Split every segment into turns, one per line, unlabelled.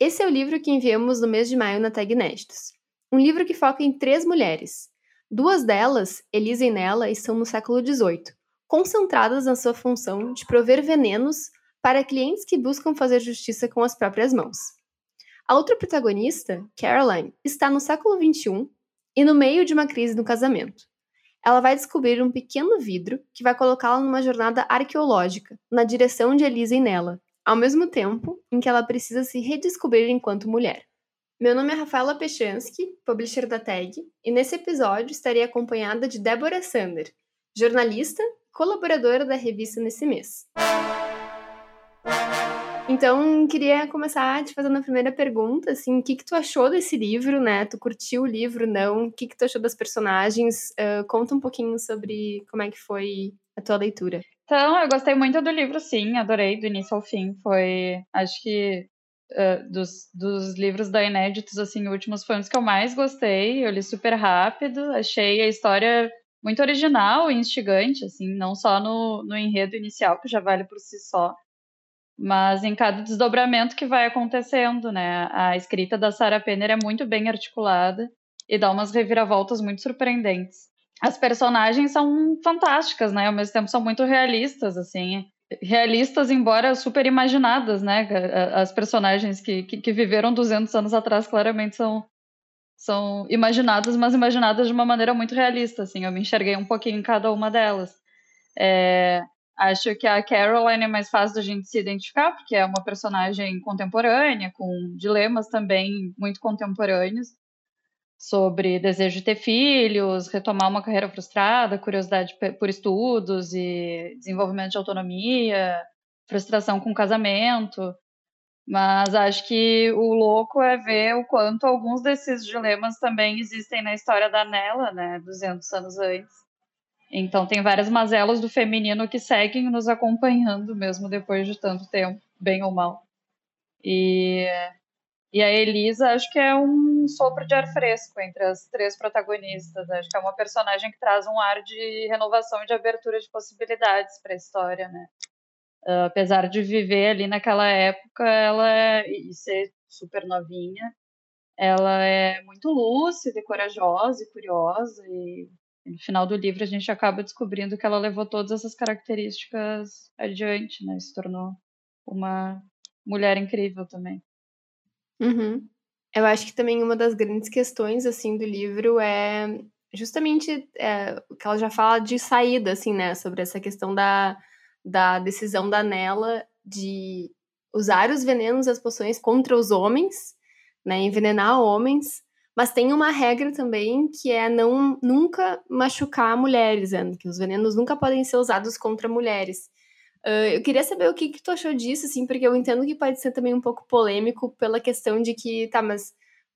Esse é o livro que enviamos no mês de maio na Tag Inéditos. Um livro que foca em três mulheres. Duas delas, Elisa e Nella, estão no século XVIII, concentradas na sua função de prover venenos para clientes que buscam fazer justiça com as próprias mãos. A outra protagonista, Caroline, está no século XXI e no meio de uma crise no casamento. Ela vai descobrir um pequeno vidro que vai colocá-la numa jornada arqueológica na direção de Elisa e Nella, ao mesmo tempo em que ela precisa se redescobrir enquanto mulher. Meu nome é Rafaela Pechansky, publisher da TAG, e nesse episódio estarei acompanhada de Débora Sander, jornalista e colaboradora da revista nesse mês. Então, queria começar te fazendo a primeira pergunta, assim, o que, que tu achou desse livro, né? Tu curtiu o livro, não? O que, que tu achou das personagens? Uh, conta um pouquinho sobre como é que foi a tua leitura.
Então, eu gostei muito do livro, sim, adorei do início ao fim. Foi, acho que uh, dos, dos livros da Inéditos, assim, últimos foi um dos que eu mais gostei. Eu li super rápido, achei a história muito original e instigante, assim, não só no, no enredo inicial, que já vale por si só, mas em cada desdobramento que vai acontecendo, né? A escrita da Sarah Penner é muito bem articulada e dá umas reviravoltas muito surpreendentes as personagens são fantásticas, né? Ao mesmo tempo são muito realistas, assim. Realistas, embora super imaginadas, né? As personagens que, que, que viveram 200 anos atrás claramente são, são imaginadas, mas imaginadas de uma maneira muito realista, assim. Eu me enxerguei um pouquinho em cada uma delas. É, acho que a Caroline é mais fácil da gente se identificar, porque é uma personagem contemporânea, com dilemas também muito contemporâneos sobre desejo de ter filhos, retomar uma carreira frustrada, curiosidade por estudos e desenvolvimento de autonomia, frustração com casamento. Mas acho que o louco é ver o quanto alguns desses dilemas também existem na história da Nela, né, 200 anos antes. Então tem várias mazelas do feminino que seguem nos acompanhando mesmo depois de tanto tempo, bem ou mal. E e a Elisa, acho que é um sopro de ar fresco entre as três protagonistas. Acho que é uma personagem que traz um ar de renovação e de abertura de possibilidades para a história, né? Uh, apesar de viver ali naquela época, ela é, e ser super novinha, ela é muito lúcida e corajosa e curiosa e no final do livro a gente acaba descobrindo que ela levou todas essas características adiante, né? Se tornou uma mulher incrível também.
Uhum. Eu acho que também uma das grandes questões, assim, do livro é justamente é, o que ela já fala de saída, assim, né? Sobre essa questão da, da decisão da Nela de usar os venenos, as poções contra os homens, né? Envenenar homens. Mas tem uma regra também que é não nunca machucar mulheres, né? que os venenos nunca podem ser usados contra mulheres. Uh, eu queria saber o que, que tu achou disso, assim, porque eu entendo que pode ser também um pouco polêmico pela questão de que, tá, mas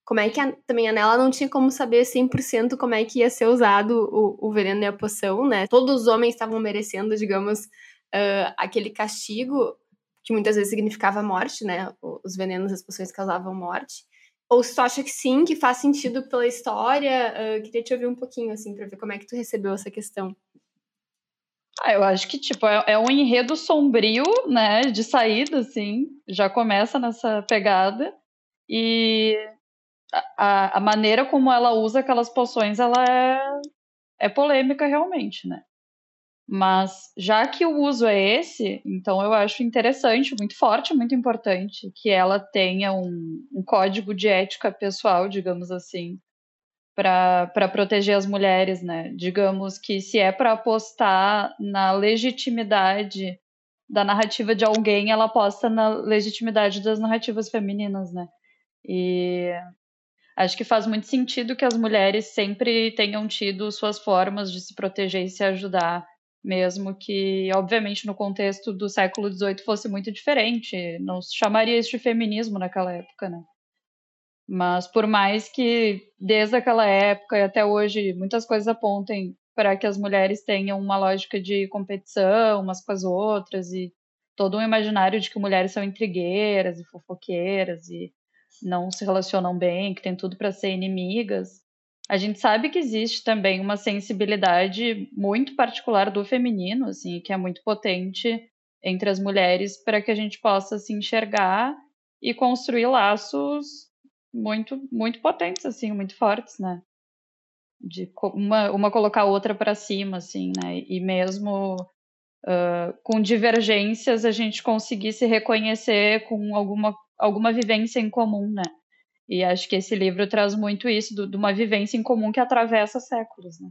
como é que a, também a Nela não tinha como saber 100% como é que ia ser usado o, o veneno e a poção, né? Todos os homens estavam merecendo, digamos, uh, aquele castigo que muitas vezes significava morte, né? Os venenos, as poções causavam morte. Ou se tu acha que sim, que faz sentido pela história, uh, queria te ouvir um pouquinho, assim, pra ver como é que tu recebeu essa questão.
Ah, eu acho que, tipo, é, é, um enredo sombrio, né, de saída, assim, já começa nessa pegada, e a, a maneira como ela usa aquelas poções, ela é, é polêmica realmente, né. Mas, já que o uso é esse, então eu acho interessante, muito forte, muito importante, que ela tenha um, um código de ética pessoal, digamos assim, para proteger as mulheres, né? Digamos que se é para apostar na legitimidade da narrativa de alguém, ela aposta na legitimidade das narrativas femininas, né? E acho que faz muito sentido que as mulheres sempre tenham tido suas formas de se proteger e se ajudar, mesmo que, obviamente, no contexto do século XVIII fosse muito diferente. Não se chamaria isso de feminismo naquela época, né? Mas por mais que desde aquela época e até hoje muitas coisas apontem para que as mulheres tenham uma lógica de competição umas com as outras e todo um imaginário de que mulheres são intrigueiras e fofoqueiras e não se relacionam bem, que tem tudo para ser inimigas. A gente sabe que existe também uma sensibilidade muito particular do feminino, assim, que é muito potente entre as mulheres para que a gente possa se enxergar e construir laços muito muito potentes assim, muito fortes, né? De uma, uma colocar a outra para cima assim, né? E mesmo uh, com divergências a gente conseguir se reconhecer com alguma alguma vivência em comum, né? E acho que esse livro traz muito isso, do, de uma vivência em comum que atravessa séculos, né?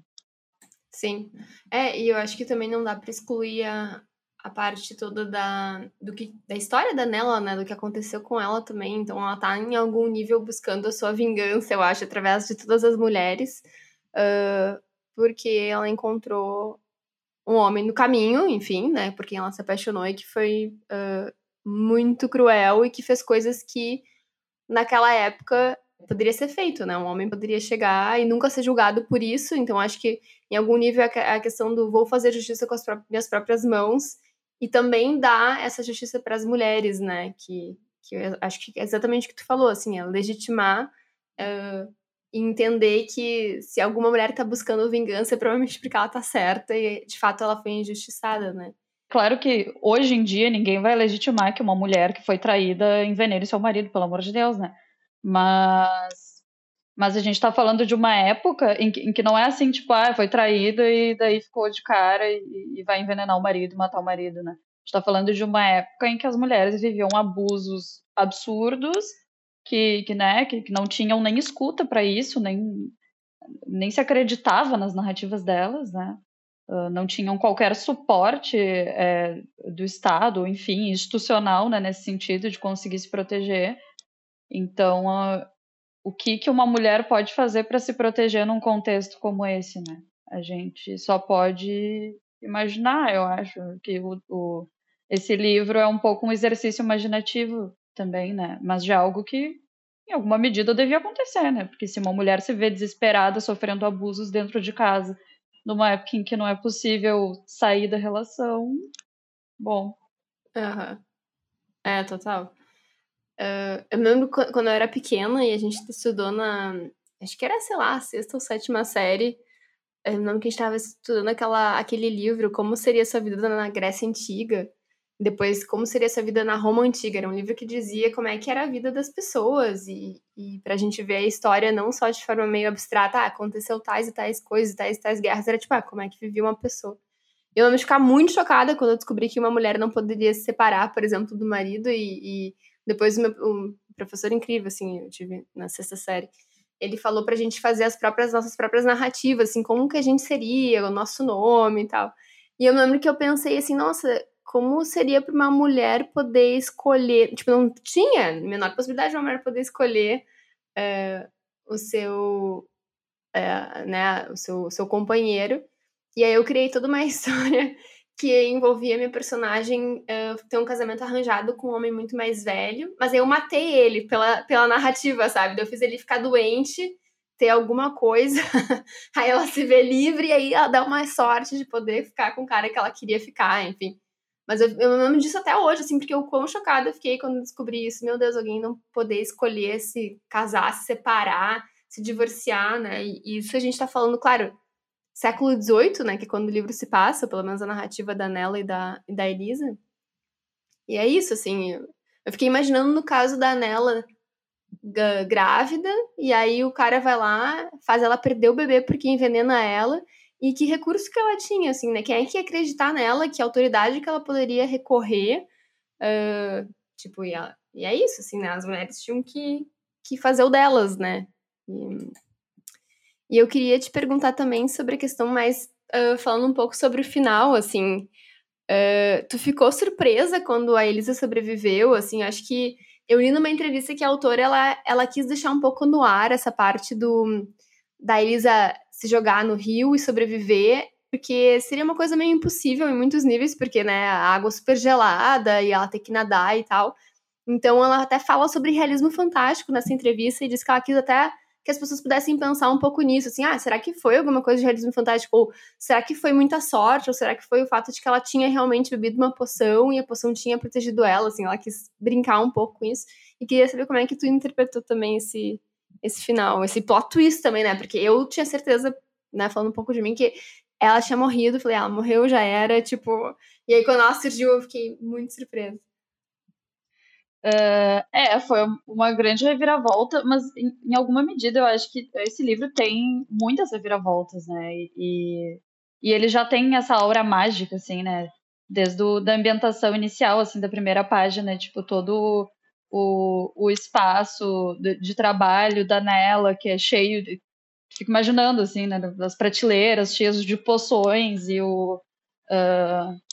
Sim. É, e eu acho que também não dá para excluir a, a parte toda da, do que, da história da Nela, né? Do que aconteceu com ela também. Então ela tá em algum nível buscando a sua vingança, eu acho, através de todas as mulheres. Uh, porque ela encontrou um homem no caminho, enfim, né? Porque ela se apaixonou e que foi uh, muito cruel e que fez coisas que naquela época poderia ser feito, né? Um homem poderia chegar e nunca ser julgado por isso. Então, acho que em algum nível a questão do vou fazer justiça com as minhas próprias mãos e também dar essa justiça para as mulheres, né? Que, que acho que é exatamente o que tu falou, assim, é legitimar uh, e entender que se alguma mulher está buscando vingança, é provavelmente porque ela está certa e de fato ela foi injustiçada, né?
Claro que hoje em dia ninguém vai legitimar que uma mulher que foi traída envenene seu marido, pelo amor de Deus, né? Mas mas a gente está falando de uma época em que, em que, não é assim, tipo, ah, foi traída e daí ficou de cara e, e vai envenenar o marido matar o marido, né? A gente está falando de uma época em que as mulheres viviam abusos absurdos que, que né, que, que não tinham nem escuta para isso, nem, nem se acreditava nas narrativas delas, né? Uh, não tinham qualquer suporte é, do Estado, enfim, institucional, né, nesse sentido de conseguir se proteger. Então, uh, o que, que uma mulher pode fazer para se proteger num contexto como esse, né? A gente só pode imaginar, eu acho, que o, o, esse livro é um pouco um exercício imaginativo também, né? Mas de algo que, em alguma medida, devia acontecer, né? Porque se uma mulher se vê desesperada, sofrendo abusos dentro de casa, numa época em que não é possível sair da relação, bom.
Uhum. É, total. Uh, eu me lembro quando eu era pequena e a gente estudou na. Acho que era, sei lá, sexta ou sétima série. Eu lembro que a gente estava estudando aquela, aquele livro, Como Seria Sua Vida na Grécia Antiga. Depois, Como Seria Sua Vida na Roma Antiga. Era um livro que dizia como é que era a vida das pessoas. E, e pra gente ver a história não só de forma meio abstrata, ah, aconteceu tais e tais coisas, tais e tais guerras. Era tipo, ah, como é que vivia uma pessoa. Eu lembro de ficar muito chocada quando eu descobri que uma mulher não poderia se separar, por exemplo, do marido. E, e depois, meu um professor incrível, assim, eu tive na sexta série ele falou pra gente fazer as próprias nossas próprias narrativas, assim, como que a gente seria, o nosso nome e tal. E eu lembro que eu pensei assim, nossa, como seria para uma mulher poder escolher. Tipo, não tinha a menor possibilidade de uma mulher poder escolher é, o seu. É, né, o seu, o seu companheiro. E aí eu criei toda uma história que envolvia minha personagem uh, ter um casamento arranjado com um homem muito mais velho. Mas eu matei ele pela, pela narrativa, sabe? Eu fiz ele ficar doente, ter alguma coisa. aí ela se vê livre e aí ela dá uma sorte de poder ficar com o cara que ela queria ficar, enfim. Mas eu, eu lembro disso até hoje, assim, porque eu quão chocada eu fiquei quando descobri isso. Meu Deus, alguém não poder escolher se casar, se separar, se divorciar, né? E isso a gente tá falando, claro, século XVIII, né? Que é quando o livro se passa, pelo menos a narrativa da Nella e da, e da Elisa. E é isso, assim. Eu, fiquei imaginando no caso da Nella grávida, e aí o cara vai lá, faz ela perder o bebê porque envenena ela. E que recurso que ela tinha, assim, né? Quem é que ia acreditar nela, que autoridade que ela poderia recorrer. Uh, tipo, e, ela, e é isso, assim, né? As mulheres tinham que, que fazer o delas, né? E, e eu queria te perguntar também sobre a questão mais. Uh, falando um pouco sobre o final, assim. Uh, tu ficou surpresa quando a Elisa sobreviveu, assim, acho que eu li numa entrevista que a autora, ela, ela quis deixar um pouco no ar essa parte do da Elisa se jogar no rio e sobreviver, porque seria uma coisa meio impossível em muitos níveis, porque, né, a água super gelada e ela ter que nadar e tal. Então ela até fala sobre realismo fantástico nessa entrevista e diz que ela quis até que as pessoas pudessem pensar um pouco nisso, assim, ah, será que foi alguma coisa de realismo fantástico? Ou será que foi muita sorte? Ou será que foi o fato de que ela tinha realmente bebido uma poção e a poção tinha protegido ela, assim, ela quis brincar um pouco com isso. E queria saber como é que tu interpretou também esse, esse final, esse plot twist também, né? Porque eu tinha certeza, né, falando um pouco de mim, que ela tinha morrido, falei, ela morreu, já era, tipo. E aí quando ela surgiu, eu fiquei muito surpresa.
Uh, é, foi uma grande reviravolta, mas em, em, alguma medida eu acho que esse livro tem muitas reviravoltas, né? E, e ele já tem essa aura mágica, assim, né? Desde o, da ambientação inicial, assim, da primeira página, tipo, todo o, o espaço de, de trabalho da Nela, que é cheio de. Fico imaginando, assim, né? Das prateleiras cheias de poções e o. Uh,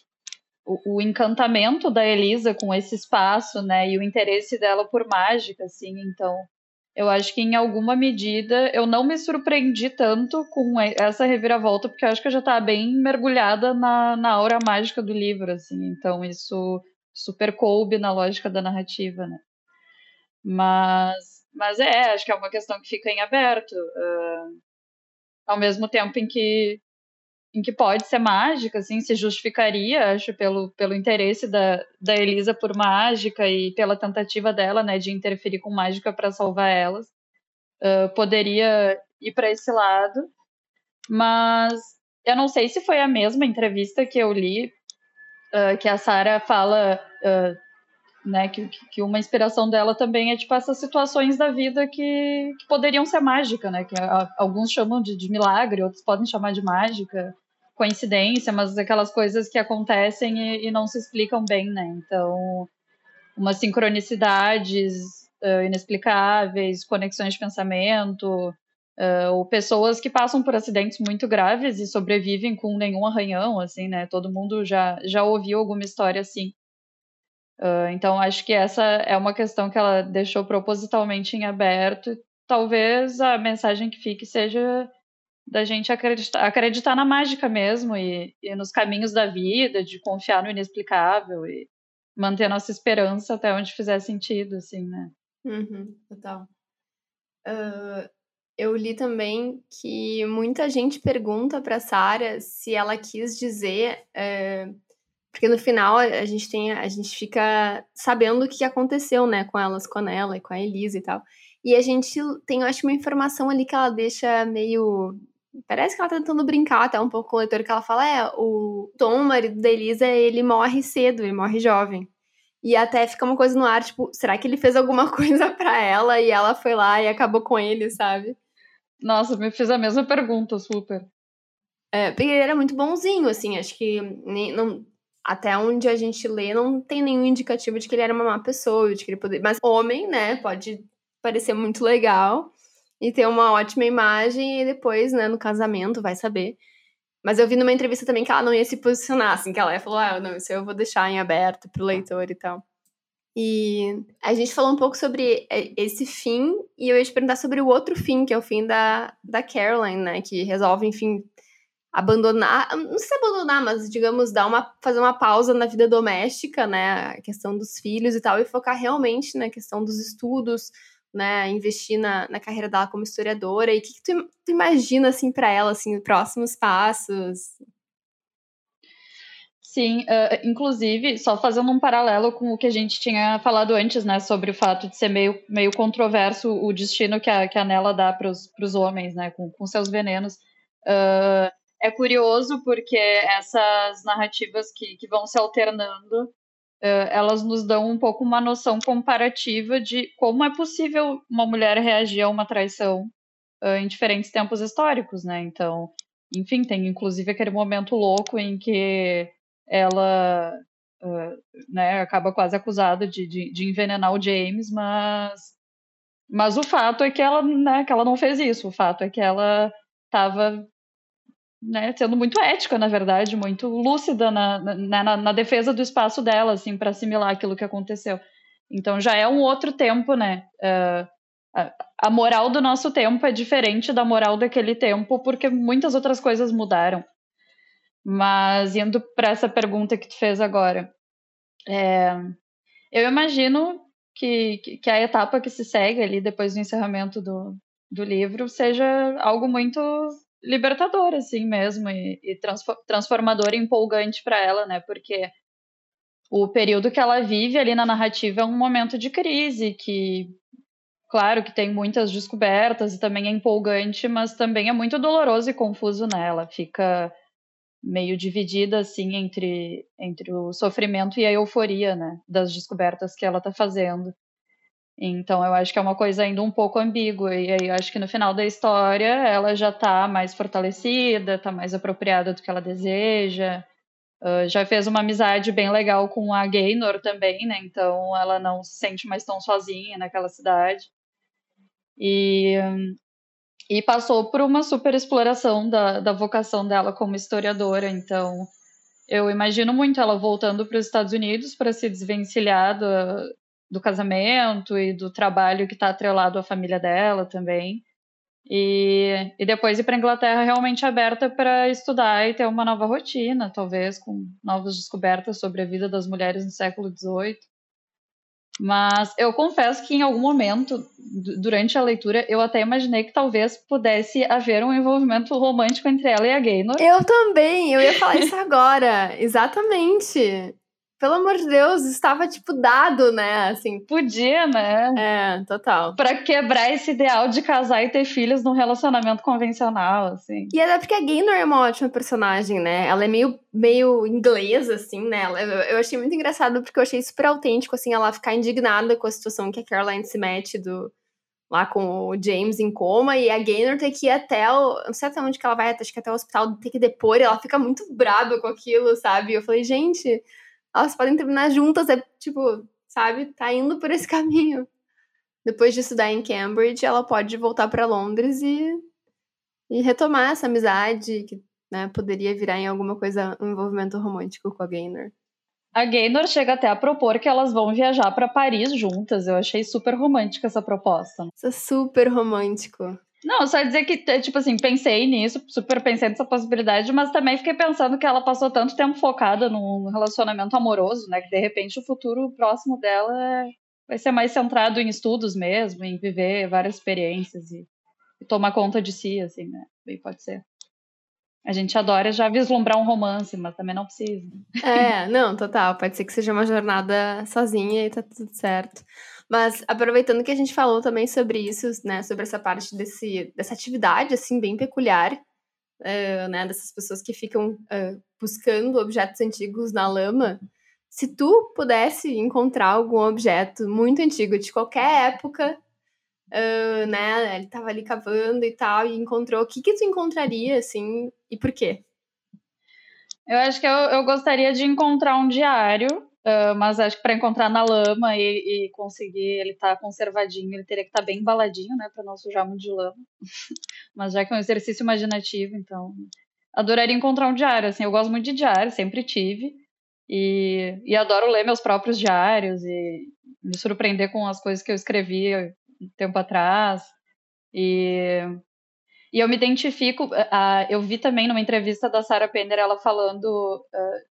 o, encantamento da Elisa com esse espaço, né, e o interesse dela por mágica, assim, então eu acho que em alguma medida eu não me surpreendi tanto com essa reviravolta, porque eu acho que eu já estava bem mergulhada na, na aura mágica do livro, assim, então isso super coube na lógica da narrativa, né. Mas, mas é, acho que é uma questão que fica em aberto. Uh, ao mesmo tempo em que em que pode ser mágica, assim, se justificaria, acho, pelo, pelo interesse da, da Elisa por mágica e pela tentativa dela, né, de interferir com mágica para salvar elas. Uh, poderia ir para esse lado, mas eu não sei se foi a mesma entrevista que eu li, uh, que a Sara fala, uh, né, que, que uma inspiração dela também é, tipo, essas situações da vida que, que poderiam ser mágica, né, que alguns chamam de, de milagre, outros podem chamar de mágica, coincidência, mas aquelas coisas que acontecem e, e não se explicam bem, né? Então, umas sincronicidades uh, inexplicáveis, conexões de pensamento, uh, ou pessoas que passam por acidentes muito graves e sobrevivem com nenhum arranhão, assim, né? Todo mundo já, já ouviu alguma história assim. Uh, então, acho que essa é uma questão que ela deixou propositalmente em aberto. Talvez a mensagem que fique seja da gente acreditar, acreditar na mágica mesmo e, e, nos caminhos da vida, de confiar no inexplicável e manter nossa esperança até onde fizer sentido, assim, né?
Uhum, total. Uh, eu li também que muita gente pergunta para Sara se ela quis dizer, uh, porque no final a gente tem, a gente fica sabendo o que aconteceu, né, com elas, com ela e com a Elisa e tal. E a gente tem, eu acho, uma informação ali que ela deixa meio Parece que ela tá tentando brincar até um pouco com o leitor, que ela fala: é, o Tom, o marido da Elisa, ele morre cedo, ele morre jovem. E até fica uma coisa no ar, tipo, será que ele fez alguma coisa para ela e ela foi lá e acabou com ele, sabe?
Nossa, me fez a mesma pergunta, super.
É, porque ele era muito bonzinho, assim, acho que nem, não, até onde a gente lê não tem nenhum indicativo de que ele era uma má pessoa, de que ele poderia. Mas homem, né, pode parecer muito legal e ter uma ótima imagem e depois, né, no casamento, vai saber. Mas eu vi numa entrevista também que ela não ia se posicionar, assim, que ela falar, ah, não, isso eu vou deixar em aberto pro leitor e tal. E a gente falou um pouco sobre esse fim, e eu ia te perguntar sobre o outro fim, que é o fim da, da Caroline, né, que resolve, enfim, abandonar, não sei se abandonar, mas digamos, dar uma, fazer uma pausa na vida doméstica, né, a questão dos filhos e tal, e focar realmente na questão dos estudos, né, investir na, na carreira dela como historiadora. E o que, que tu, tu, imagina, assim, para ela, assim, próximos passos?
Sim, uh, inclusive, só fazendo um paralelo com o que a gente tinha falado antes, né, sobre o fato de ser meio, meio controverso o destino que a, que a Nela dá para os homens, né, com, com seus venenos. Uh, é curioso porque essas narrativas que, que vão se alternando elas nos dão um pouco uma noção comparativa de como é possível uma mulher reagir a uma traição em diferentes tempos históricos, né? Então, enfim, tem inclusive aquele momento louco em que ela né, acaba quase acusada de, de, de, envenenar o James, mas, mas o fato é que ela, né, que ela não fez isso. O fato é que ela estava né, sendo muito ética, na verdade, muito lúcida na, na, na, na defesa do espaço dela, assim, para assimilar aquilo que aconteceu. Então já é um outro tempo, né? Uh, a, a moral do nosso tempo é diferente da moral daquele tempo, porque muitas outras coisas mudaram. Mas indo para essa pergunta que tu fez agora, é, eu imagino que, que a etapa que se segue ali depois do encerramento do, do livro seja algo muito libertador, assim mesmo, e, e transformador e empolgante para ela, né? Porque o período que ela vive ali na narrativa é um momento de crise que claro que tem muitas descobertas e também é empolgante, mas também é muito doloroso e confuso nela. Fica meio dividida assim entre, entre o sofrimento e a euforia, né, das descobertas que ela está fazendo. Então eu acho que é uma coisa ainda um pouco ambígua e aí eu acho que no final da história ela já está mais fortalecida, está mais apropriada do que ela deseja. Uh, já fez uma amizade bem legal com a Gaynor também, né? Então ela não se sente mais tão sozinha naquela cidade. E, e passou por uma super exploração da, da vocação dela como historiadora. Então, eu imagino muito ela voltando para os Estados Unidos para se desvencilhar do, do casamento e do trabalho que está atrelado à família dela também. E, e depois ir para a Inglaterra realmente aberta para estudar e ter uma nova rotina, talvez com novas descobertas sobre a vida das mulheres no século XVIII. Mas eu confesso que em algum momento, durante a leitura, eu até imaginei que talvez pudesse haver um envolvimento romântico entre ela e a Gaynor.
Eu também, eu ia falar isso agora. Exatamente pelo amor de Deus, estava tipo dado, né? Assim.
Podia, né?
É, total.
Pra quebrar esse ideal de casar e ter filhos num relacionamento convencional, assim.
E até porque a Gaynor é uma ótima personagem, né? Ela é meio, meio inglesa, assim, né? Eu achei muito engraçado porque eu achei super autêntico, assim, ela ficar indignada com a situação que a Caroline se mete do. Lá com o James em coma, e a Gaynor ter que ir até o. Não sei até onde que ela vai, acho que até o hospital ter que depor, e ela fica muito braba com aquilo, sabe? Eu falei, gente, elas podem terminar juntas, é tipo, sabe, tá indo por esse caminho. Depois de estudar em Cambridge, ela pode voltar para Londres e, e retomar essa amizade que né, poderia virar em alguma coisa, um envolvimento romântico com a Gaynor.
A Gaynor chega até a propor que elas vão viajar para Paris juntas. Eu achei super romântica essa proposta.
Isso é super romântico.
Não, só dizer que, tipo assim, pensei nisso, super pensei nessa possibilidade, mas também fiquei pensando que ela passou tanto tempo focada num relacionamento amoroso, né? Que de repente o futuro próximo dela vai ser mais centrado em estudos mesmo, em viver várias experiências e, e tomar conta de si, assim, né? Bem, pode ser. A gente adora já vislumbrar um romance, mas também não precisa.
É, não, total. Pode ser que seja uma jornada sozinha e tá tudo certo. Mas aproveitando que a gente falou também sobre isso, né, sobre essa parte desse, dessa atividade, assim, bem peculiar, uh, né, dessas pessoas que ficam uh, buscando objetos antigos na lama, se tu pudesse encontrar algum objeto muito antigo, de qualquer época, uh, né, ele tava ali cavando e tal, e encontrou, o que que tu encontraria, assim, e por quê?
Eu acho que eu, eu gostaria de encontrar um diário Uh, mas acho que para encontrar na lama e, e conseguir ele estar tá conservadinho, ele teria que estar tá bem embaladinho, né, para não sujar muito de lama. mas já que é um exercício imaginativo, então adoraria encontrar um diário. Assim, eu gosto muito de diário, sempre tive e, e adoro ler meus próprios diários e me surpreender com as coisas que eu escrevi um tempo atrás. E e eu me identifico, uh, eu vi também numa entrevista da Sarah Penner ela falando uh,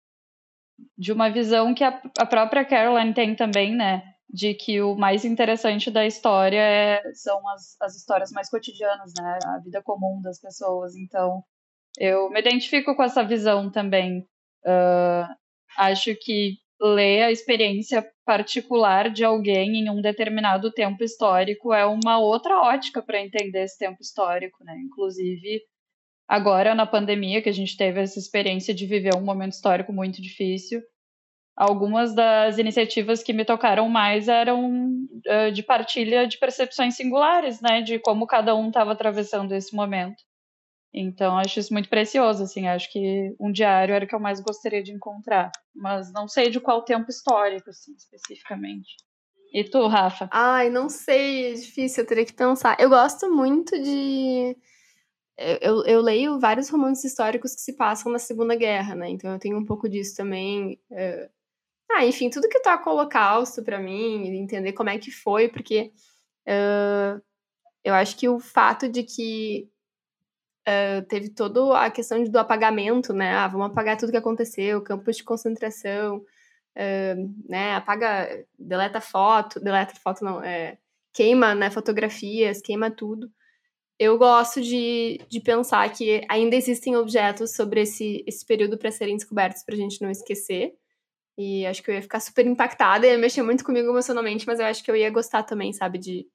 de uma visão que a, a própria Caroline tem também, né? De que o mais interessante da história é, são as, as histórias mais cotidianas, né? A vida comum das pessoas. Então, eu me identifico com essa visão também. Uh, acho que ler a experiência particular de alguém em um determinado tempo histórico é uma outra ótica para entender esse tempo histórico, né? Inclusive, agora na pandemia, que a gente teve essa experiência de viver um momento histórico muito difícil, algumas das iniciativas que me tocaram mais eram uh, de partilha de percepções singulares, né, de como cada um estava atravessando esse momento. Então, acho isso muito precioso, assim, acho que um diário era o que eu mais gostaria de encontrar, mas não sei de qual tempo histórico, assim, especificamente. E tu, Rafa?
Ai, não sei, é difícil, eu teria que pensar. Eu gosto muito de eu, eu, leio vários romances históricos que se passam na Segunda Guerra, né? Então eu tenho um pouco disso também. Uh... Ah, enfim, tudo que toca o Holocausto para mim, entender como é que foi, porque uh, eu acho que o fato de que uh, teve toda a questão do apagamento, né? Ah, vamos apagar tudo que aconteceu, campos de concentração, né, apaga, deleta foto, deleta foto não, é, queima né, fotografias, queima tudo. Eu gosto de, de pensar que ainda existem objetos sobre esse, esse período para serem descobertos para a gente não esquecer. E acho que eu ia ficar super impactada, ia mexer muito comigo emocionalmente, mas eu acho que eu ia gostar também, sabe, de,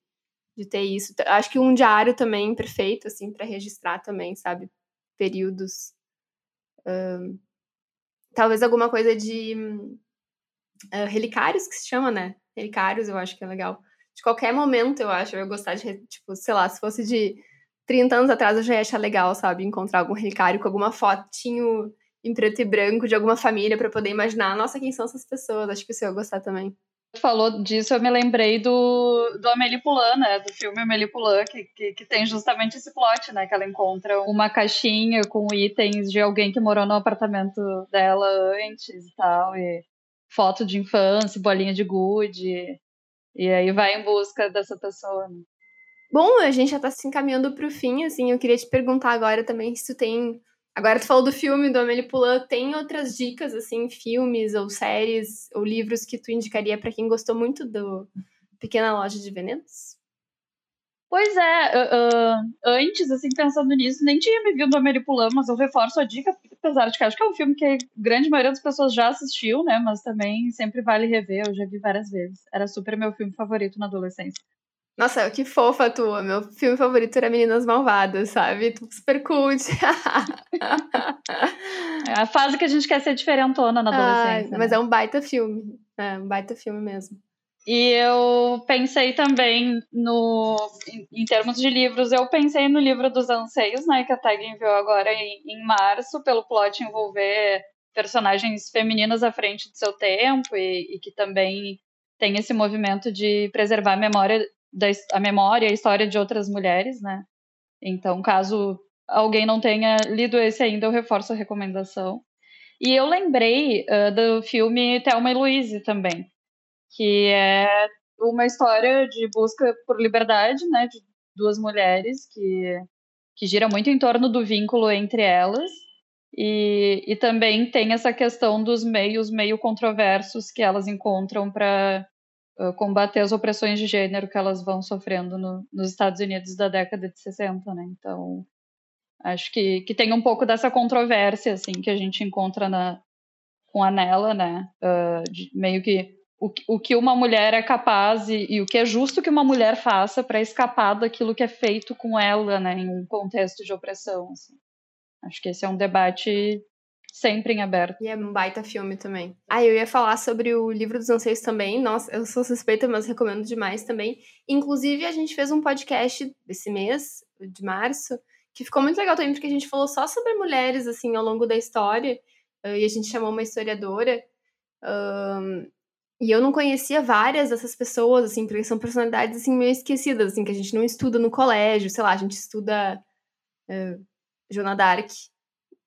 de ter isso. Acho que um diário também perfeito, assim, para registrar também, sabe, períodos. Um, talvez alguma coisa de uh, relicários, que se chama, né? Relicários, eu acho que é legal. De qualquer momento, eu acho, eu ia gostar de, tipo, sei lá, se fosse de 30 anos atrás, eu já ia achar legal, sabe? Encontrar algum relicário com alguma fotinho em preto e branco de alguma família para poder imaginar, nossa, quem são essas pessoas? Acho que eu ia gostar também
falou disso, eu me lembrei do, do Amélie Poulain, né? Do filme Amélie Poulain, que, que, que, tem justamente esse plot, né? Que ela encontra uma caixinha com itens de alguém que morou no apartamento dela antes e tal, e foto de infância, bolinha de gude, e aí vai em busca dessa pessoa, né?
Bom, a gente já tá se encaminhando pro fim, assim, eu queria te perguntar agora também se tu tem Agora tu falou do filme do Amélie Poulain, tem outras dicas, assim, filmes ou séries ou livros que tu indicaria para quem gostou muito do Pequena Loja de Venenos?
Pois é, uh, uh, antes, assim, pensando nisso, nem tinha me vindo do Amélie Poulain, mas eu reforço a dica, apesar de que acho que é um filme que a grande maioria das pessoas já assistiu, né, mas também sempre vale rever, eu já vi várias vezes. Era super meu filme favorito na adolescência.
Nossa, que fofa tua. Meu filme favorito era Meninas Malvadas, sabe? Tu super cult.
é a fase que a gente quer ser diferentona na adolescência.
Ah, mas né? é um baita filme. É um baita filme mesmo.
E eu pensei também no. Em, em, termos de livros, eu pensei no livro dos anseios, né? Que a Tag enviou agora em, em março, pelo plot envolver personagens femininas à frente do seu tempo e, e que também tem esse movimento de preservar a memória da, a memória a história de outras mulheres, né? Então, caso alguém não tenha lido esse ainda, eu reforço a recomendação. E eu lembrei uh, do filme Thelma e Louise também, que é uma história de busca por liberdade, né, de duas mulheres que, que gira muito em torno do vínculo entre elas. E, e também tem essa questão dos meios meio controversos que elas encontram para combater as opressões de gênero que elas vão sofrendo no, nos Estados Unidos da década de 60, né? Então, acho que, que tem um pouco dessa controvérsia, assim, que a gente encontra na, com a Nela, né? Uh, de, meio que o, o que uma mulher é capaz e, e o que é justo que uma mulher faça para escapar daquilo que é feito com ela, né? Em um contexto de opressão, assim. Acho que esse é um debate sempre em aberto.
E é um baita filme também. Ah, eu ia falar sobre o Livro dos Anseios também. Nossa, eu sou suspeita, mas recomendo demais também. Inclusive, a gente fez um podcast esse mês, de março, que ficou muito legal também, porque a gente falou só sobre mulheres, assim, ao longo da história. Uh, e a gente chamou uma historiadora. Um, e eu não conhecia várias dessas pessoas, assim, porque são personalidades, assim, meio esquecidas, assim, que a gente não estuda no colégio, sei lá, a gente estuda uh, Joana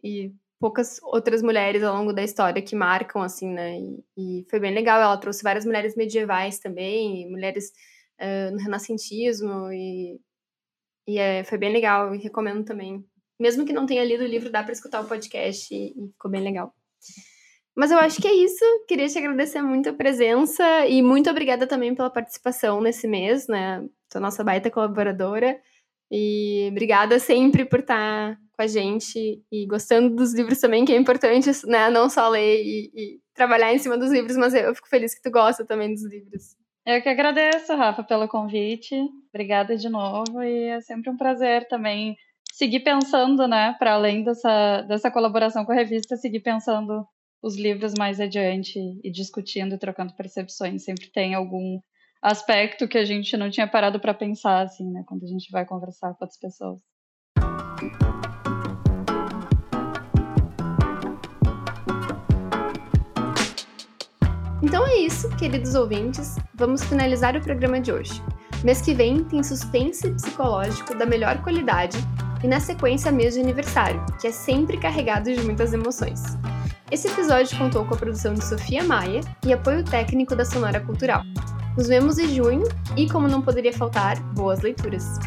e poucas outras mulheres ao longo da história que marcam, assim, né? E, e foi bem legal. Ela trouxe várias mulheres medievais também, mulheres uh, no renascentismo, e, e é, foi bem legal, e recomendo também. Mesmo que não tenha lido o livro, dá para escutar o podcast e, e ficou bem legal. Mas eu acho que é isso. Queria te agradecer muito a presença e muito obrigada também pela participação nesse mês, né? Tu nossa baita colaboradora. E obrigada sempre por estar com a gente e gostando dos livros também, que é importante, né? Não só ler e, e trabalhar em cima dos livros, mas eu fico feliz que tu gosta também dos livros.
Eu que agradeço, Rafa, pelo convite. Obrigada de novo e é sempre um prazer também seguir pensando, né, para além dessa, dessa colaboração com a revista, seguir pensando os livros mais adiante e discutindo e trocando percepções. Sempre tem algum aspecto que a gente não tinha parado para pensar, assim, né, quando a gente vai conversar com outras pessoas.
Então é isso, queridos ouvintes. Vamos finalizar o programa de hoje. Mês que vem tem suspense psicológico da melhor qualidade e na sequência mês de aniversário, que é sempre carregado de muitas emoções. Esse episódio contou com a produção de Sofia Maia e apoio técnico da Sonora Cultural. Nos vemos em junho e, como não poderia faltar, boas leituras!